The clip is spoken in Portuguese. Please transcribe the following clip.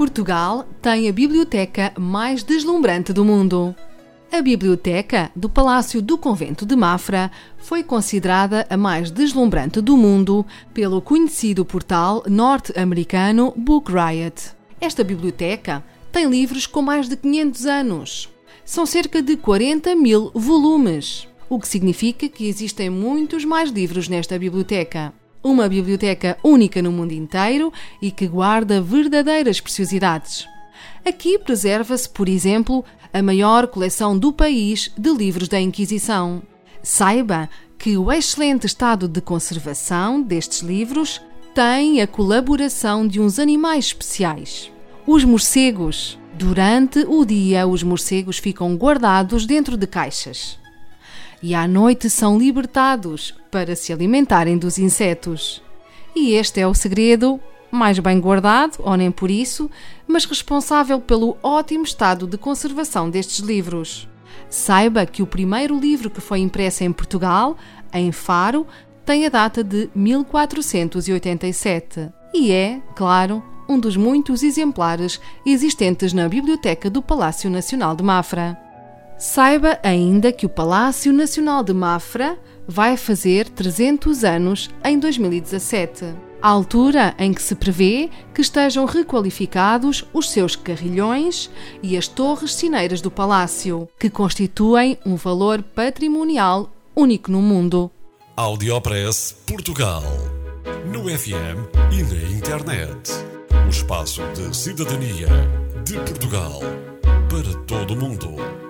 Portugal tem a biblioteca mais deslumbrante do mundo. A biblioteca do Palácio do Convento de Mafra foi considerada a mais deslumbrante do mundo pelo conhecido portal norte-americano Book Riot. Esta biblioteca tem livros com mais de 500 anos. São cerca de 40 mil volumes, o que significa que existem muitos mais livros nesta biblioteca. Uma biblioteca única no mundo inteiro e que guarda verdadeiras preciosidades. Aqui preserva-se, por exemplo, a maior coleção do país de livros da Inquisição. Saiba que o excelente estado de conservação destes livros tem a colaboração de uns animais especiais. Os morcegos. Durante o dia, os morcegos ficam guardados dentro de caixas. E à noite são libertados para se alimentarem dos insetos. E este é o segredo mais bem guardado, ou nem por isso, mas responsável pelo ótimo estado de conservação destes livros. Saiba que o primeiro livro que foi impresso em Portugal, em Faro, tem a data de 1487 e é, claro, um dos muitos exemplares existentes na Biblioteca do Palácio Nacional de Mafra. Saiba ainda que o Palácio Nacional de Mafra vai fazer 300 anos em 2017 a altura em que se prevê que estejam requalificados os seus carrilhões e as torres cineiras do palácio, que constituem um valor patrimonial único no mundo. Audiopress Portugal. No FM e na internet. O espaço de cidadania de Portugal para todo o mundo.